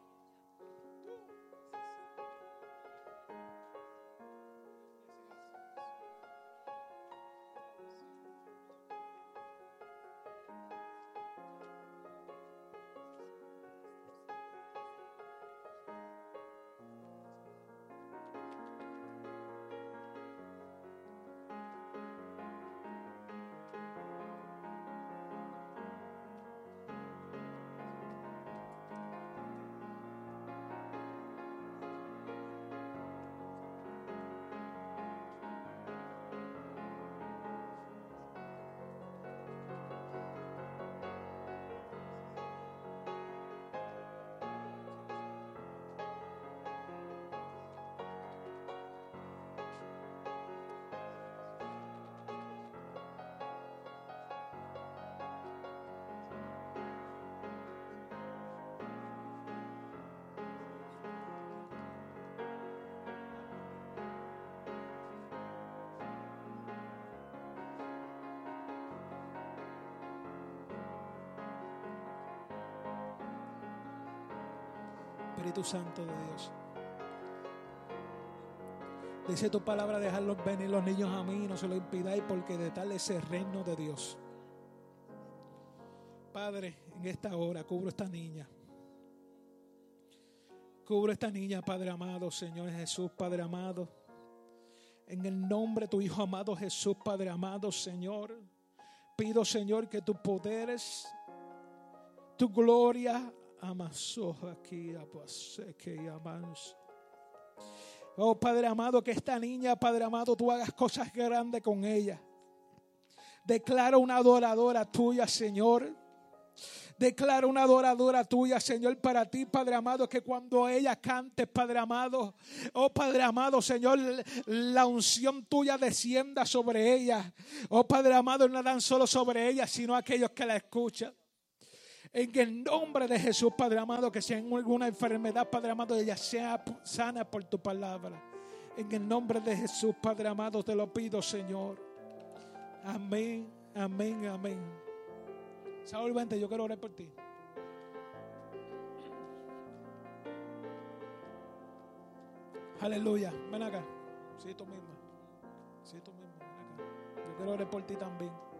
Espíritu Santo de Dios. Dice tu palabra, dejarlos venir los niños a mí, no se lo impidáis, porque de tal es el reino de Dios. Padre, en esta hora cubro esta niña. Cubro esta niña, Padre amado, Señor Jesús, Padre amado. En el nombre de tu Hijo amado Jesús, Padre amado, Señor. Pido, Señor, que tus poderes, tu gloria, Oh Padre amado, que esta niña, Padre amado, tú hagas cosas grandes con ella. Declaro una adoradora tuya, Señor. Declaro una adoradora tuya, Señor, para ti, Padre amado, que cuando ella cante, Padre amado, oh Padre amado, Señor, la unción tuya descienda sobre ella. Oh Padre amado, no dan solo sobre ella, sino aquellos que la escuchan. En el nombre de Jesús, Padre amado, que sea en alguna enfermedad, Padre amado, ella sea sana por tu palabra. En el nombre de Jesús, Padre amado, te lo pido, Señor. Amén, amén, amén. Saúl, vente, yo quiero orar por ti. Aleluya. Ven acá. Sí, tú misma. Sí, tú misma. Ven acá. Yo quiero orar por ti también.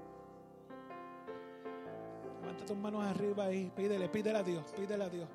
Levanta tus manos arriba y pídele, pídele a Dios, pídele a Dios.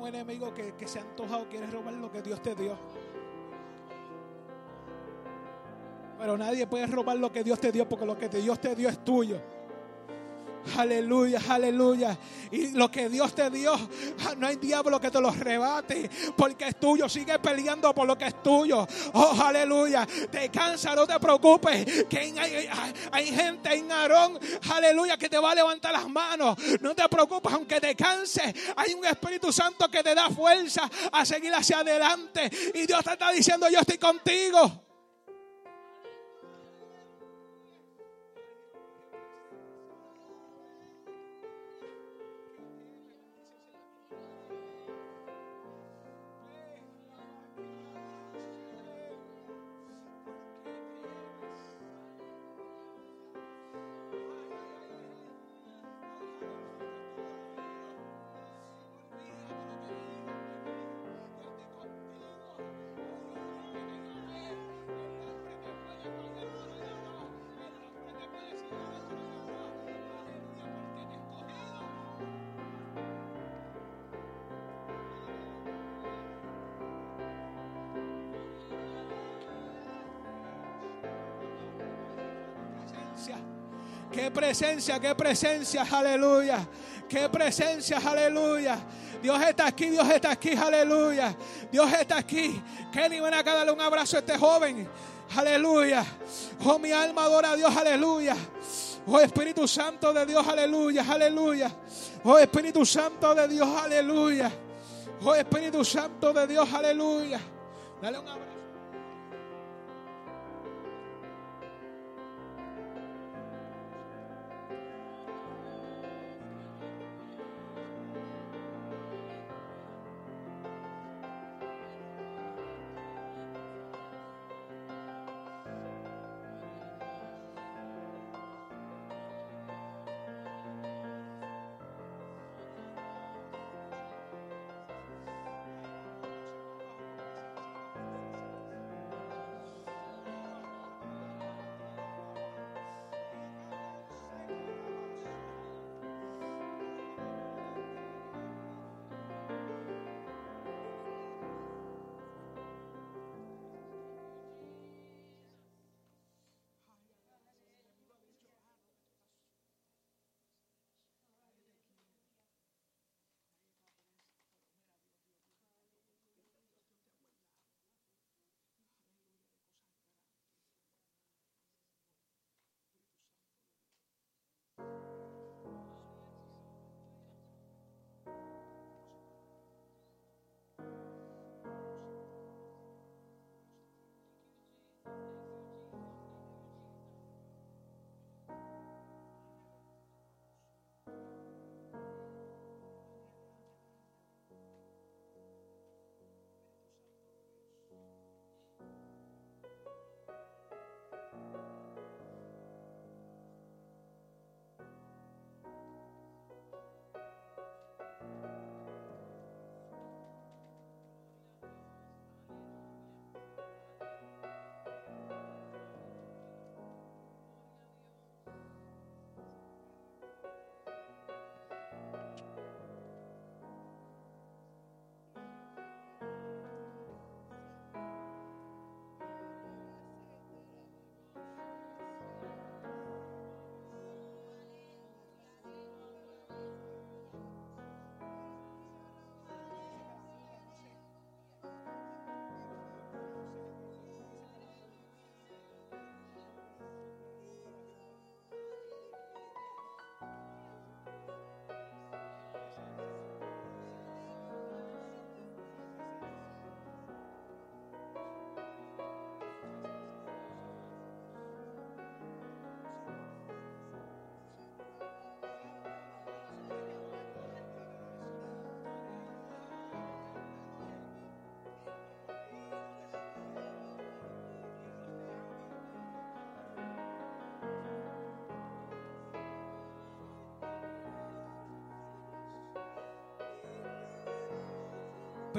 Un enemigo que, que se ha antojado, quiere robar lo que Dios te dio. Pero nadie puede robar lo que Dios te dio porque lo que Dios te dio es tuyo. Aleluya, aleluya. Y lo que Dios te dio, no hay diablo que te lo rebate, porque es tuyo. Sigue peleando por lo que es tuyo. Oh, aleluya. Te cansa, no te preocupes. Que hay, hay, gente en Aarón, aleluya, que te va a levantar las manos. No te preocupes, aunque te canse. Hay un Espíritu Santo que te da fuerza a seguir hacia adelante. Y Dios te está diciendo, yo estoy contigo. Presencia, qué presencia, aleluya. Qué presencia, aleluya. Dios está aquí, Dios está aquí, aleluya. Dios está aquí. Kenny, ven acá, darle un abrazo a este joven. Aleluya. Oh, mi alma adora a Dios, aleluya. Oh, Espíritu Santo de Dios, aleluya, aleluya. Oh, Espíritu Santo de Dios, aleluya. Oh, Espíritu Santo de Dios, aleluya. Dale un abrazo.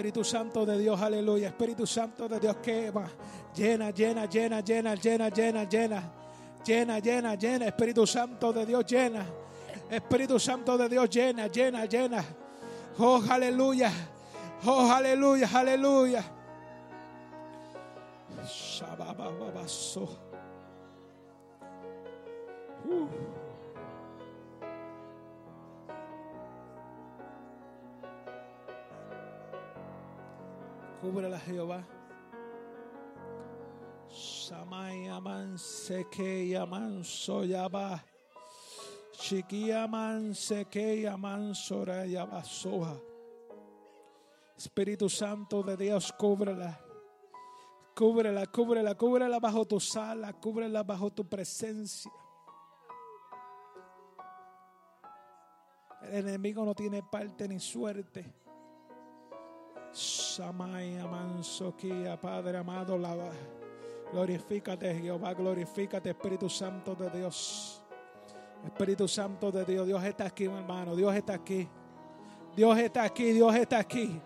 Espíritu Santo de Dios, aleluya. Espíritu Santo de Dios que va. Llena, llena, llena, llena, llena, llena, llena. Llena, llena, llena. Espíritu Santo de Dios, llena. Espíritu Santo de Dios, llena, llena, llena. Oh, aleluya. Oh, aleluya, aleluya. Uh. Cúbrela, Jehová. Samay aman seke aman soyaba. Shiki aman seke aman sora yabasoha. Espíritu Santo de Dios, cúbrela. Cúbrela, cúbrela, cúbrela bajo tu sala, cúbrela bajo tu presencia. El enemigo no tiene parte ni suerte. Samaya Mansoquía, Padre amado. Glorifícate, Jehová, glorifícate, Espíritu Santo de Dios. Espíritu Santo de Dios, Dios está aquí, mi hermano, Dios está aquí. Dios está aquí, Dios está aquí.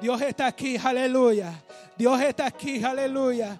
Dios está aquí, aleluya. Dios está aquí, aleluya.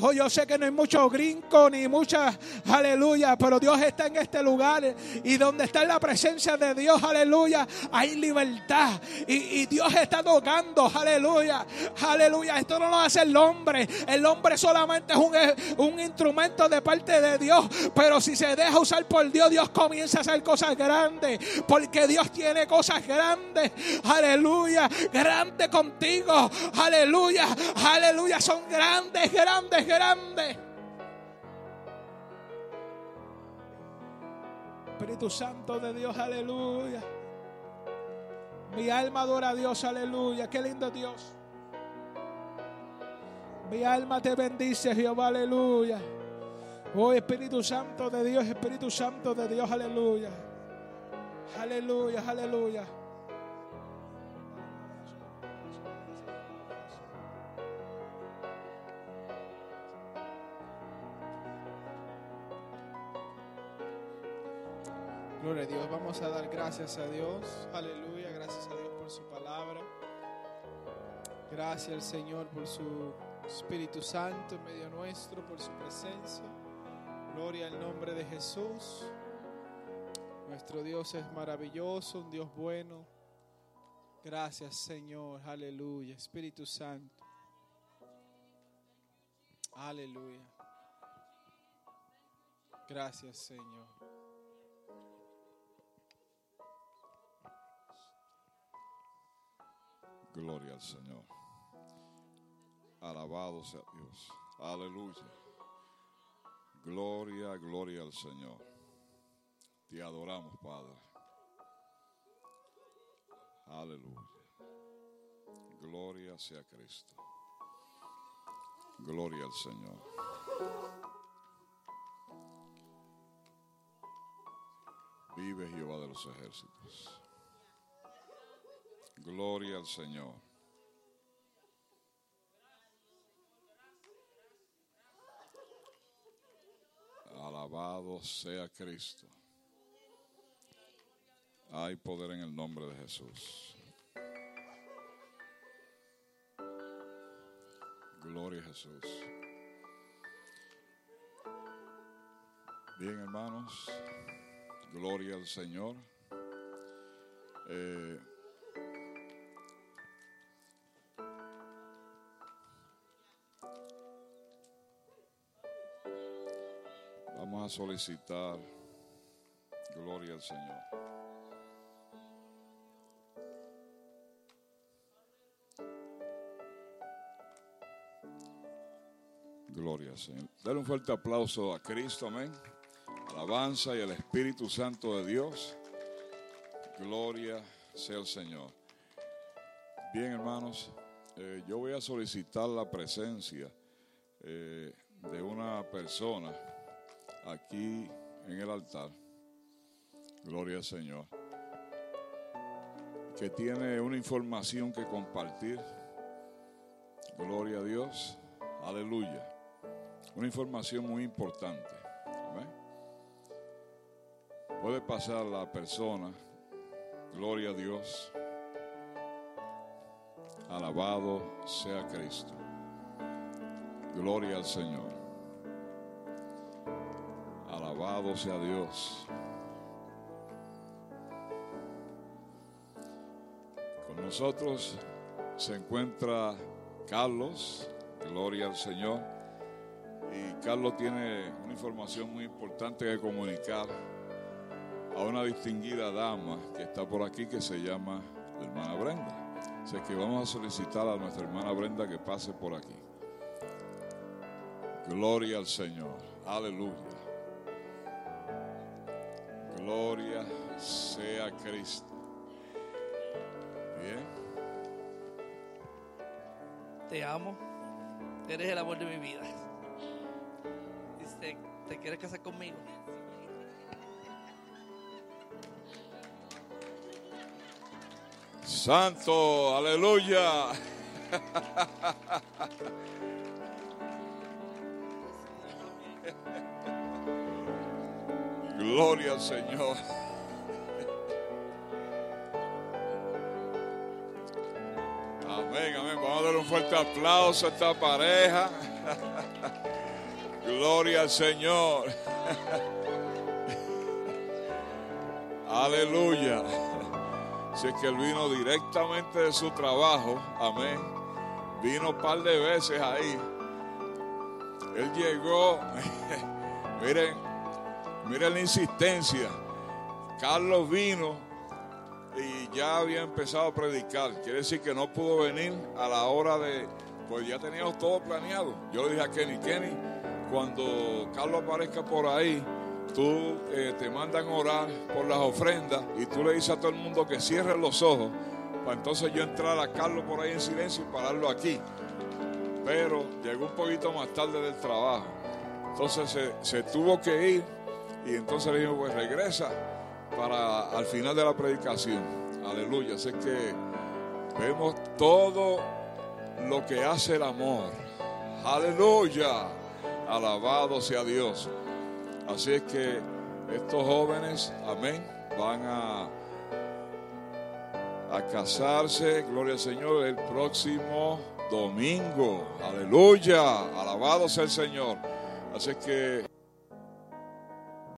Oh, yo sé que no hay mucho gringo ni mucha, aleluya, pero Dios está en este lugar y donde está la presencia de Dios, aleluya, hay libertad y, y, Dios está tocando, aleluya, aleluya. Esto no lo hace el hombre, el hombre solamente es un, un instrumento de parte de Dios, pero si se deja usar por Dios, Dios comienza a hacer cosas grandes, porque Dios tiene cosas grandes, aleluya, grandes contigo, aleluya, aleluya, son grandes, grandes grande. Espíritu Santo de Dios, aleluya. Mi alma adora a Dios, aleluya. Qué lindo Dios. Mi alma te bendice, Jehová, aleluya. Oh Espíritu Santo de Dios, Espíritu Santo de Dios, aleluya. Aleluya, aleluya. Gloria a Dios, vamos a dar gracias a Dios. Aleluya, gracias a Dios por su palabra. Gracias al Señor por su Espíritu Santo en medio nuestro, por su presencia. Gloria al nombre de Jesús. Nuestro Dios es maravilloso, un Dios bueno. Gracias Señor, aleluya. Espíritu Santo. Aleluya. Gracias Señor. Gloria al Señor. Alabado sea Dios. Aleluya. Gloria, gloria al Señor. Te adoramos, Padre. Aleluya. Gloria sea Cristo. Gloria al Señor. Vive Jehová de los ejércitos. Gloria al Señor. Alabado sea Cristo. Hay poder en el nombre de Jesús. Gloria a Jesús. Bien, hermanos. Gloria al Señor. Eh, solicitar gloria al Señor. Gloria al Señor. Dale un fuerte aplauso a Cristo, amén. Alabanza y al Espíritu Santo de Dios. Gloria sea el Señor. Bien, hermanos, eh, yo voy a solicitar la presencia eh, de una persona aquí en el altar, gloria al Señor, que tiene una información que compartir, gloria a Dios, aleluya, una información muy importante. Amén. Puede pasar la persona, gloria a Dios, alabado sea Cristo, gloria al Señor. Alabado sea Dios. Con nosotros se encuentra Carlos, gloria al Señor. Y Carlos tiene una información muy importante que comunicar a una distinguida dama que está por aquí que se llama la hermana Brenda. Así que vamos a solicitar a nuestra hermana Brenda que pase por aquí. Gloria al Señor. Aleluya. Gloria sea Cristo. Bien. Te amo. Eres el amor de mi vida. Dice, ¿te quieres casar conmigo? Santo, aleluya. Gloria al Señor. Amén, amén. Vamos a dar un fuerte aplauso a esta pareja. Gloria al Señor. Aleluya. Si es que él vino directamente de su trabajo, amén. Vino un par de veces ahí. Él llegó, miren, miren la insistencia. Carlos vino y ya había empezado a predicar. Quiere decir que no pudo venir a la hora de, pues ya teníamos todo planeado. Yo le dije a Kenny, Kenny, cuando Carlos aparezca por ahí, tú eh, te mandan orar por las ofrendas y tú le dices a todo el mundo que cierre los ojos para entonces yo entrar a Carlos por ahí en silencio y pararlo aquí. Pero llegó un poquito más tarde del trabajo. Entonces se tuvo que ir y entonces le dijo, pues regresa para al final de la predicación. Aleluya. Así que vemos todo lo que hace el amor. Aleluya. Alabado sea Dios. Así es que estos jóvenes, amén, van a, a casarse, gloria al Señor, el próximo domingo. Aleluya, alabado sea el Señor. Así es que